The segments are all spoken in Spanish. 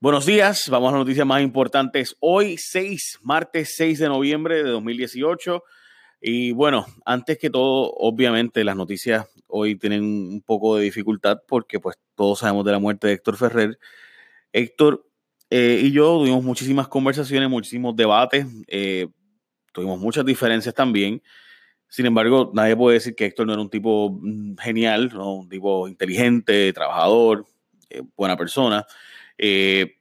Buenos días, vamos a las noticias más importantes. Hoy, 6, martes 6 de noviembre de 2018. Y bueno, antes que todo, obviamente las noticias hoy tienen un poco de dificultad porque pues todos sabemos de la muerte de Héctor Ferrer. Héctor eh, y yo tuvimos muchísimas conversaciones, muchísimos debates, eh, tuvimos muchas diferencias también. Sin embargo, nadie puede decir que Héctor no era un tipo mm, genial, un tipo inteligente, trabajador, eh, buena persona. Eh,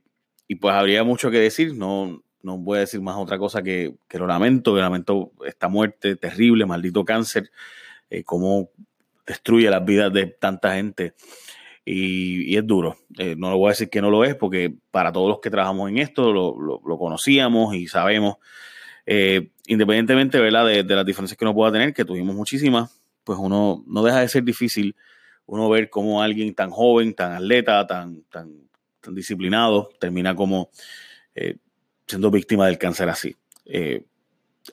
y pues habría mucho que decir, no, no voy a decir más otra cosa que, que lo lamento, que lamento esta muerte terrible, maldito cáncer, eh, cómo destruye las vidas de tanta gente. Y, es duro. Eh, no lo voy a decir que no lo es, porque para todos los que trabajamos en esto lo, lo, conocíamos y sabemos, independientemente ¿verdad? De, de, las diferencias que uno pueda tener, que tuvimos muchísimas, pues uno no deja de ser difícil uno ver cómo alguien tan joven, tan atleta, tan, tan disciplinado, termina como eh, siendo víctima del cáncer así. Eh,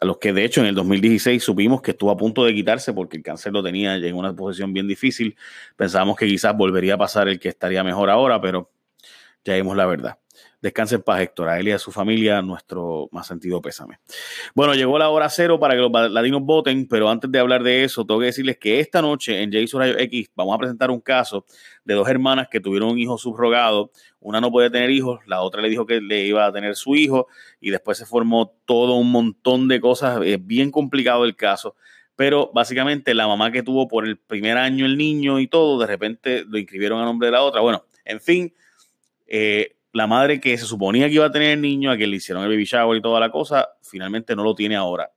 a los que de hecho en el 2016 supimos que estuvo a punto de quitarse porque el cáncer lo tenía en una posición bien difícil. Pensábamos que quizás volvería a pasar el que estaría mejor ahora, pero ya vimos la verdad. Descanse en paz, Héctor. A él y a su familia, nuestro más sentido pésame. Bueno, llegó la hora cero para que los latinos voten, pero antes de hablar de eso, tengo que decirles que esta noche en Jason Rayo X vamos a presentar un caso de dos hermanas que tuvieron un hijo subrogado. Una no puede tener hijos, la otra le dijo que le iba a tener su hijo y después se formó todo un montón de cosas. Es bien complicado el caso pero básicamente la mamá que tuvo por el primer año el niño y todo, de repente lo inscribieron a nombre de la otra. Bueno, en fin, eh, la madre que se suponía que iba a tener el niño, a que le hicieron el baby shower y toda la cosa, finalmente no lo tiene ahora.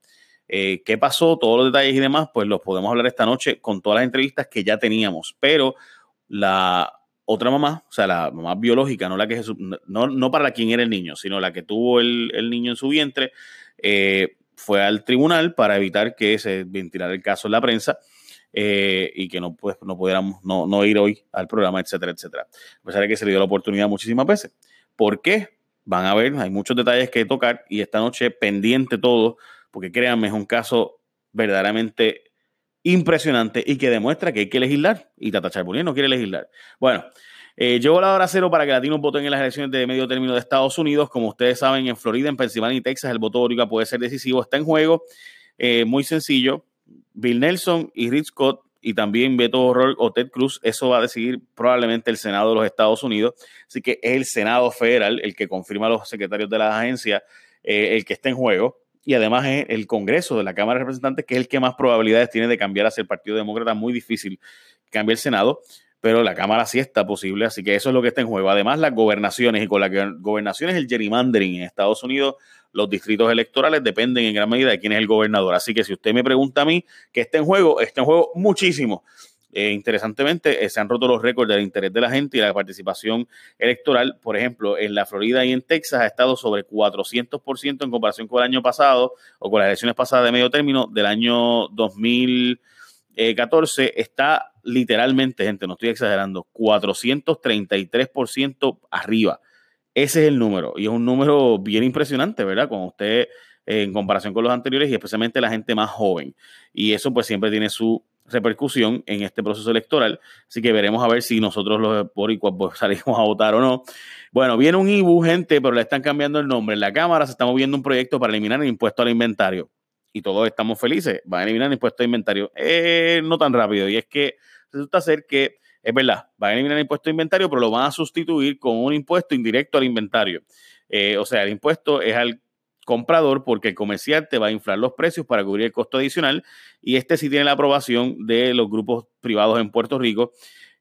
Eh, ¿Qué pasó? Todos los detalles y demás, pues los podemos hablar esta noche con todas las entrevistas que ya teníamos. Pero la otra mamá, o sea, la mamá biológica, no la que no, no para quien era el niño, sino la que tuvo el, niño en su vientre, eh, fue al tribunal para evitar que se ventilara el caso en la prensa. Eh, y que no, pues, no pudiéramos no, no, ir hoy al programa, etcétera, etcétera. A pesar de que se le dio la oportunidad muchísimas veces. ¿Por qué? Van a ver, hay muchos detalles que tocar y esta noche pendiente todo, porque créanme, es un caso verdaderamente impresionante y que demuestra que hay que legislar y Tata Charbonnier no quiere legislar. Bueno, eh, llegó la hora cero para que latinos voten en las elecciones de medio término de Estados Unidos. Como ustedes saben, en Florida, en Pensilvania y Texas, el voto único puede ser decisivo. Está en juego. Eh, muy sencillo. Bill Nelson y Rick Scott y también Beto O'Rourke o Ted Cruz, eso va a decidir probablemente el Senado de los Estados Unidos. Así que es el Senado federal el que confirma a los secretarios de las agencias eh, el que está en juego. Y además es el Congreso de la Cámara de Representantes que es el que más probabilidades tiene de cambiar hacia el Partido Demócrata. Muy difícil cambiar el Senado, pero la Cámara sí está posible. Así que eso es lo que está en juego. Además, las gobernaciones y con las gobernaciones, el gerrymandering en Estados Unidos los distritos electorales dependen en gran medida de quién es el gobernador. Así que si usted me pregunta a mí qué está en juego, está en juego muchísimo. Eh, interesantemente, eh, se han roto los récords del interés de la gente y la participación electoral. Por ejemplo, en la Florida y en Texas ha estado sobre 400% en comparación con el año pasado o con las elecciones pasadas de medio término del año 2014. Está literalmente, gente, no estoy exagerando, 433% arriba. Ese es el número y es un número bien impresionante, ¿verdad? Con usted eh, en comparación con los anteriores y especialmente la gente más joven. Y eso pues siempre tiene su repercusión en este proceso electoral. Así que veremos a ver si nosotros los boricuas pues, salimos a votar o no. Bueno, viene un IBU, gente, pero le están cambiando el nombre. En la Cámara se está moviendo un proyecto para eliminar el impuesto al inventario. Y todos estamos felices. Van a eliminar el impuesto al inventario. Eh, no tan rápido. Y es que resulta ser que es verdad, van a eliminar el impuesto de inventario, pero lo van a sustituir con un impuesto indirecto al inventario. Eh, o sea, el impuesto es al comprador porque el comerciante va a inflar los precios para cubrir el costo adicional y este sí tiene la aprobación de los grupos privados en Puerto Rico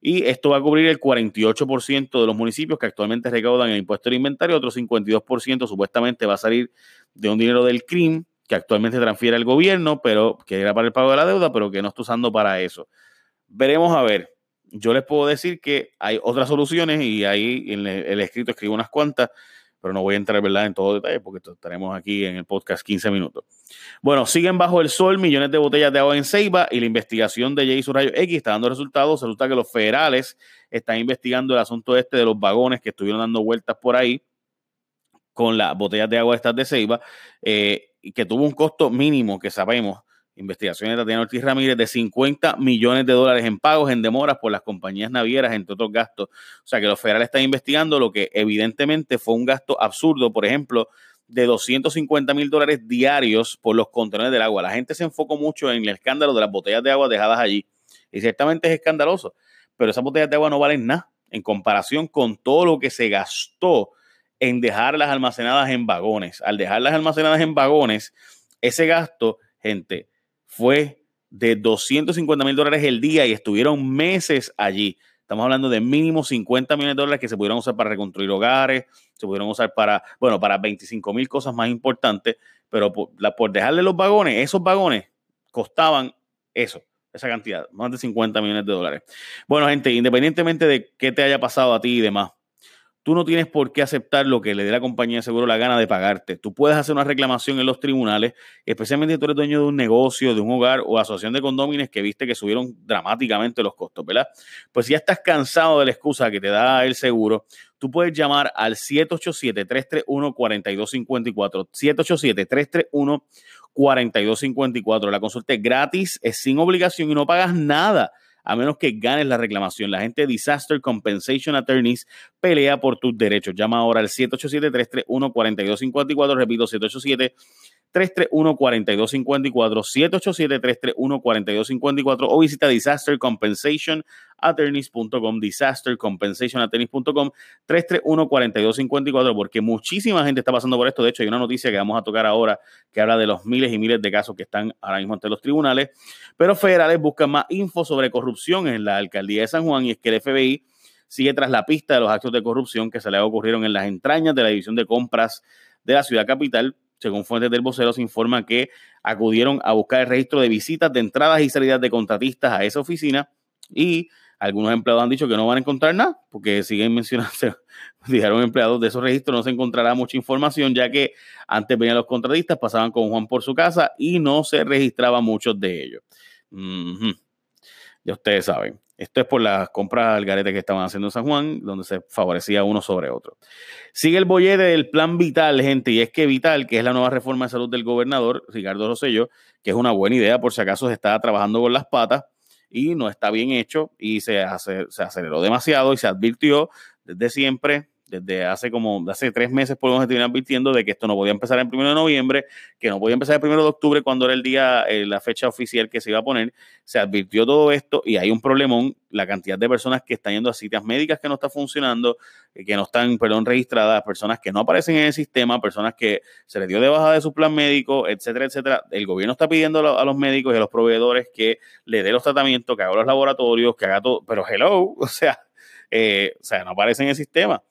y esto va a cubrir el 48% de los municipios que actualmente recaudan el impuesto del inventario, otro 52% supuestamente va a salir de un dinero del CRIM que actualmente transfiere al gobierno, pero que era para el pago de la deuda, pero que no está usando para eso. Veremos a ver yo les puedo decir que hay otras soluciones y ahí en el, escrito escribo unas cuantas, pero no voy a entrar ¿verdad? en todo detalle porque estaremos aquí en el podcast 15 minutos. Bueno, siguen bajo el sol millones de botellas de agua en Ceiba y la investigación de Jason Rayo X está dando resultados. Resulta que los federales están investigando el asunto este de los vagones que estuvieron dando vueltas por ahí con las botellas de agua estas de Ceiba, eh, y que tuvo un costo mínimo que sabemos investigaciones de Tatiana Ortiz Ramírez, de 50 millones de dólares en pagos en demoras por las compañías navieras, entre otros gastos. O sea que los federales están investigando lo que evidentemente fue un gasto absurdo, por ejemplo, de 250 mil dólares diarios por los contenedores del agua. La gente se enfocó mucho en el escándalo de las botellas de agua dejadas allí. Y ciertamente es escandaloso, pero esas botellas de agua no valen nada en comparación con todo lo que se gastó en dejarlas almacenadas en vagones. Al dejarlas almacenadas en vagones, ese gasto, gente, fue de 250 mil dólares el día y estuvieron meses allí. Estamos hablando de mínimo 50 millones de dólares que se pudieron usar para reconstruir hogares, se pudieron usar para, bueno, para 25 mil cosas más importantes, pero por, por dejarle los vagones, esos vagones costaban eso, esa cantidad, más de 50 millones de dólares. Bueno, gente, independientemente de qué te haya pasado a ti y demás, tú no tienes por qué aceptar lo que le dé la compañía de seguro la gana de pagarte. Tú puedes hacer una reclamación en los tribunales, especialmente si tú eres dueño de un negocio, de un hogar o asociación de condóminos que viste que subieron dramáticamente los costos, ¿verdad? Pues si ya estás cansado de la excusa que te da el seguro, tú puedes llamar al 787-331-4254. 787-331-4254. La consulta es gratis, es sin obligación y no pagas nada a menos que ganes la reclamación. La gente Disaster Compensation Attorneys pelea por tus derechos. Llama ahora al 787-331-4254. Repito, 787 331-4254, 787-331-4254 o visita disastercompensationattorneys.com, disastercompensationattorneys.com, 331-4254, porque muchísima gente está pasando por esto. De hecho, hay una noticia que vamos a tocar ahora que habla de los miles y miles de casos que están ahora mismo ante los tribunales, pero federales buscan más info sobre corrupción en la alcaldía de San Juan y es que el FBI sigue tras la pista de los actos de corrupción que se le ocurrieron en las entrañas de la división de compras de la ciudad capital según fuentes del vocero, se informa que acudieron a buscar el registro de visitas, de entradas y salidas de contratistas a esa oficina y algunos empleados han dicho que no van a encontrar nada porque siguen mencionando, dijeron empleados de esos registros, no se encontrará mucha información ya que antes venían los contratistas, pasaban con Juan por su casa y no se registraba muchos de ellos. Ya ustedes saben. Esto es por las compras al garete que estaban haciendo en San Juan, donde se favorecía uno sobre otro. Sigue el bollete del plan Vital, gente, y es que Vital, que es la nueva reforma de salud del gobernador, Ricardo Rosselló, que es una buena idea por si acaso se está trabajando con las patas y no está bien hecho y se, se aceleró demasiado y se advirtió desde siempre desde hace como, hace tres meses podemos estar advirtiendo de que esto no podía empezar el primero de noviembre, que no podía empezar el primero de octubre cuando era el día, eh, la fecha oficial que se iba a poner. Se advirtió todo esto y hay un problemón, la cantidad de personas que están yendo a citas médicas que no está funcionando, eh, que no están, perdón, registradas, personas que no aparecen en el sistema, personas que se les dio de baja de su plan médico, etcétera, etcétera. El gobierno está pidiendo a los médicos y a los proveedores que le dé los tratamientos, que haga los laboratorios, que haga todo, pero hello, o sea, eh, o sea, no aparece en el sistema.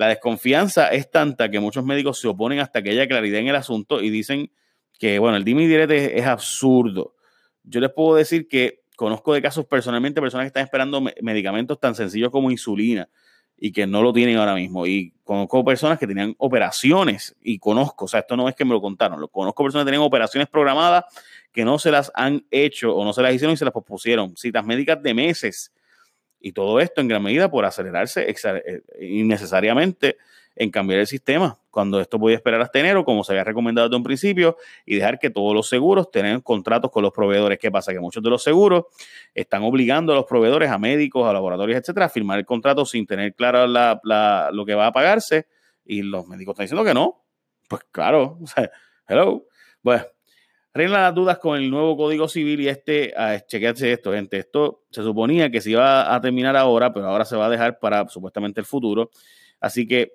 La desconfianza es tanta que muchos médicos se oponen hasta que haya claridad en el asunto y dicen que, bueno, el dime y es, absurdo. Yo les puedo decir que conozco de casos personalmente, personas que están esperando medicamentos tan sencillos como insulina y que no lo tienen ahora mismo. Y conozco personas que tenían operaciones y conozco, o sea, esto no es que me lo contaron, lo conozco personas que tenían operaciones programadas que no se las han hecho o no se las hicieron y se las pospusieron. Citas médicas de meses y todo esto en gran medida por acelerarse eh, innecesariamente en cambiar el sistema, cuando esto podía esperar hasta enero, como se había recomendado desde un principio, y dejar que todos los seguros tengan contratos con los proveedores. ¿Qué pasa? Que muchos de los seguros están obligando a los proveedores, a médicos, a laboratorios, etcétera, a firmar el contrato sin tener claro lo que va a pagarse, y los médicos están diciendo que no. Pues claro, hello. Bueno, Reinan las dudas con el nuevo Código Civil y este, uh, esto, gente. Esto se suponía que se iba a terminar ahora, pero ahora se va a dejar para supuestamente el futuro. Así que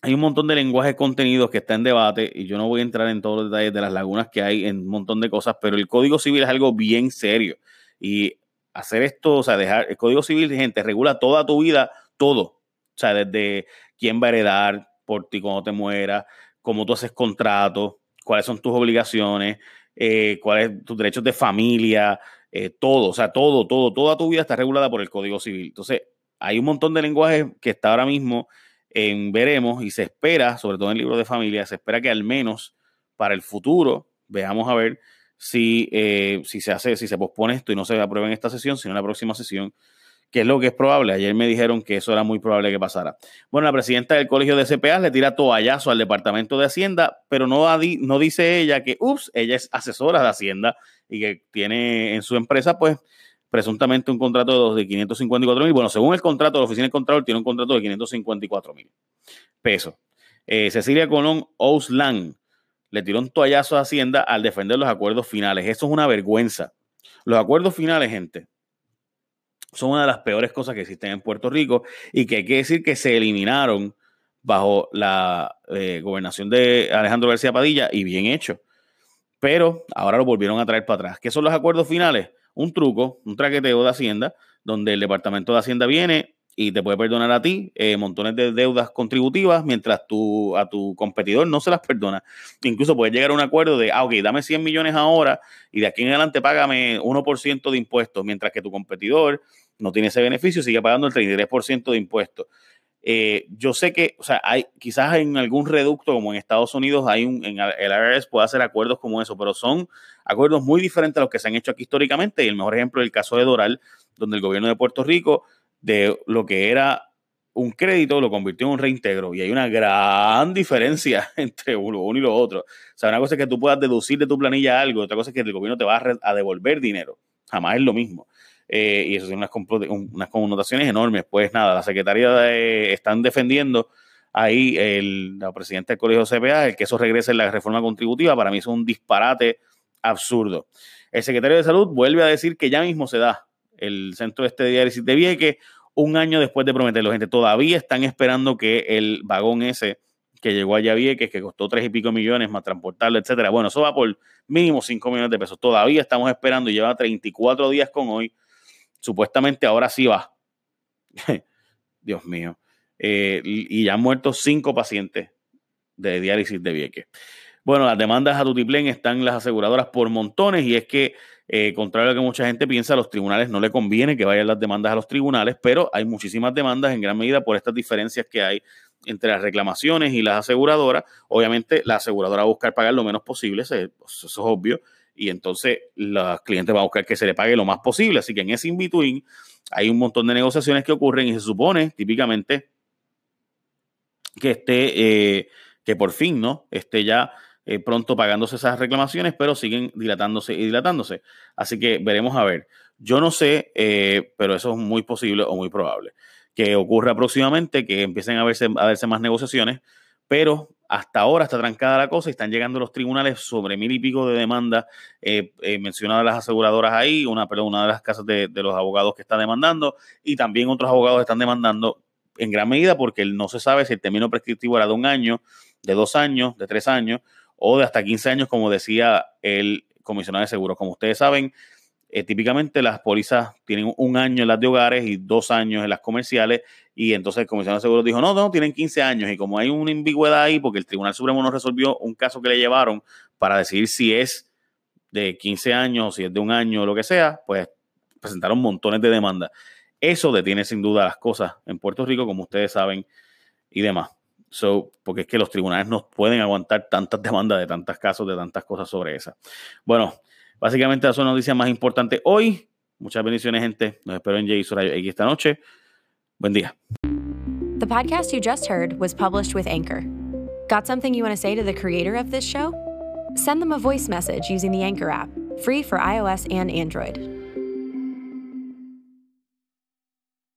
hay un montón de lenguajes contenidos que está en debate y yo no voy a entrar en todos los detalles de las lagunas que hay en un montón de cosas, pero el Código Civil es algo bien serio. Y hacer esto, o sea, dejar el Código Civil, gente, regula toda tu vida, todo. O sea, desde quién va a heredar por ti cuando te mueras, cómo tú haces contratos, cuáles son tus obligaciones, eh, cuáles tus derechos de familia, eh, todo, o sea, todo, todo, toda tu vida está regulada por el Código Civil. Entonces, hay un montón de lenguajes que está ahora mismo en veremos y se espera, sobre todo en el libro de familia, se espera que al menos para el futuro veamos a ver si, eh, si se hace, si se pospone esto y no se aprueba en esta sesión, sino en la próxima sesión, que es lo que es probable. Ayer me dijeron que eso era muy probable que pasara. Bueno, la presidenta del Colegio de CPA le tira toallazo al Departamento de Hacienda, pero no, no dice ella que, ups, ella es asesora de Hacienda y que tiene en su empresa, pues, presuntamente un contrato de 554 mil. Bueno, según el contrato, la oficina del Contralor tiene un contrato de 554 mil pesos. Eh, Cecilia Colón Ouslan le tiró un toallazo a Hacienda al defender los acuerdos finales. Eso es una vergüenza. Los acuerdos finales, gente, son una de las peores cosas que existen en Puerto Rico y que hay que decir que se eliminaron bajo la eh, gobernación de Alejandro García Padilla y bien hecho. Pero ahora lo volvieron a traer para atrás. ¿Qué son los acuerdos finales? Un truco, un traqueteo de Hacienda, donde el Departamento de Hacienda viene y te puede perdonar a ti eh, montones de deudas contributivas, mientras tú, a tu competidor no se las perdona. Incluso puedes llegar a un acuerdo de, ah, ok, dame 100 millones ahora y de aquí en adelante págame 1% de impuestos, mientras que tu competidor no tiene ese beneficio, sigue pagando el 33% de impuestos. Eh, yo sé que, o sea, hay quizás en algún reducto como en Estados Unidos, hay un, en el IRS puede hacer acuerdos como eso, pero son acuerdos muy diferentes a los que se han hecho aquí históricamente. Y el mejor ejemplo es el caso de Doral, donde el gobierno de Puerto Rico de lo que era un crédito lo convirtió en un reintegro y hay una gran diferencia entre uno, y lo otro. O sea, una cosa es que tú puedas deducir de tu planilla algo, otra cosa es que el gobierno te va a, devolver dinero. Jamás es lo mismo. Eh, y eso tiene unas, connotaciones enormes. Pues nada, la Secretaría de, están defendiendo ahí el, la presidenta del Colegio CPA, el que eso regrese en la reforma contributiva. Para mí es un disparate absurdo. El secretario de Salud vuelve a decir que ya mismo se da el centro este de diálisis de Vieques, un año después de prometerlo, gente, todavía están esperando que el vagón ese que llegó allá a Vieques, que costó tres y pico millones más transportarlo, etcétera. Bueno, eso va por mínimo cinco millones de pesos. Todavía estamos esperando, lleva 34 días con hoy. Supuestamente ahora sí va. Dios mío. Eh, y ya han muerto cinco pacientes de diálisis de Vieques. Bueno, las demandas a Tutiplén están las aseguradoras por montones y es que eh, contrario a lo que mucha gente piensa, a los tribunales no le conviene que vayan las demandas a los tribunales, pero hay muchísimas demandas en gran medida por estas diferencias que hay entre las reclamaciones y las aseguradoras. Obviamente, la aseguradora va a buscar pagar lo menos posible, eso, es obvio, y entonces los clientes van a buscar que se le pague lo más posible. Así que en ese in-between hay un montón de negociaciones que ocurren y se supone típicamente que esté, eh, que por fin, ¿no? Esté ya eh, pronto pagándose esas reclamaciones, pero siguen dilatándose y dilatándose. Así que veremos a ver. Yo no sé, eh, pero eso es muy posible o muy probable que ocurra próximamente, que empiecen a verse, a verse más negociaciones, pero hasta ahora está trancada la cosa y están llegando los tribunales sobre mil y pico de demandas eh, mencionadas las aseguradoras ahí, una, pero una de las casas de, de, los abogados que está demandando y también otros abogados están demandando en gran medida porque no se sabe si el término prescriptivo era de un año, de dos años, de tres años o de hasta 15 años, como decía el comisionado de seguros. Como ustedes saben, eh, típicamente las pólizas tienen un año en las de hogares y dos años en las comerciales. Y entonces el comisionado de seguros dijo, no, no, tienen 15 años. Y como hay una ambigüedad ahí, porque el Tribunal Supremo no resolvió un caso que le llevaron para decidir si es de 15 años, si es de un año o lo que sea, pues presentaron montones de demandas. Eso detiene sin duda las cosas en Puerto Rico, como ustedes saben, y demás. So, porque es que los tribunales no pueden aguantar tantas demandas de tantos casos, de tantas cosas sobre esa. Bueno, básicamente esa son las noticias más importantes hoy. Muchas bendiciones, gente. Nos espero en Jay Rayo X esta noche. Buen día. The podcast you just heard was published with Anchor. This.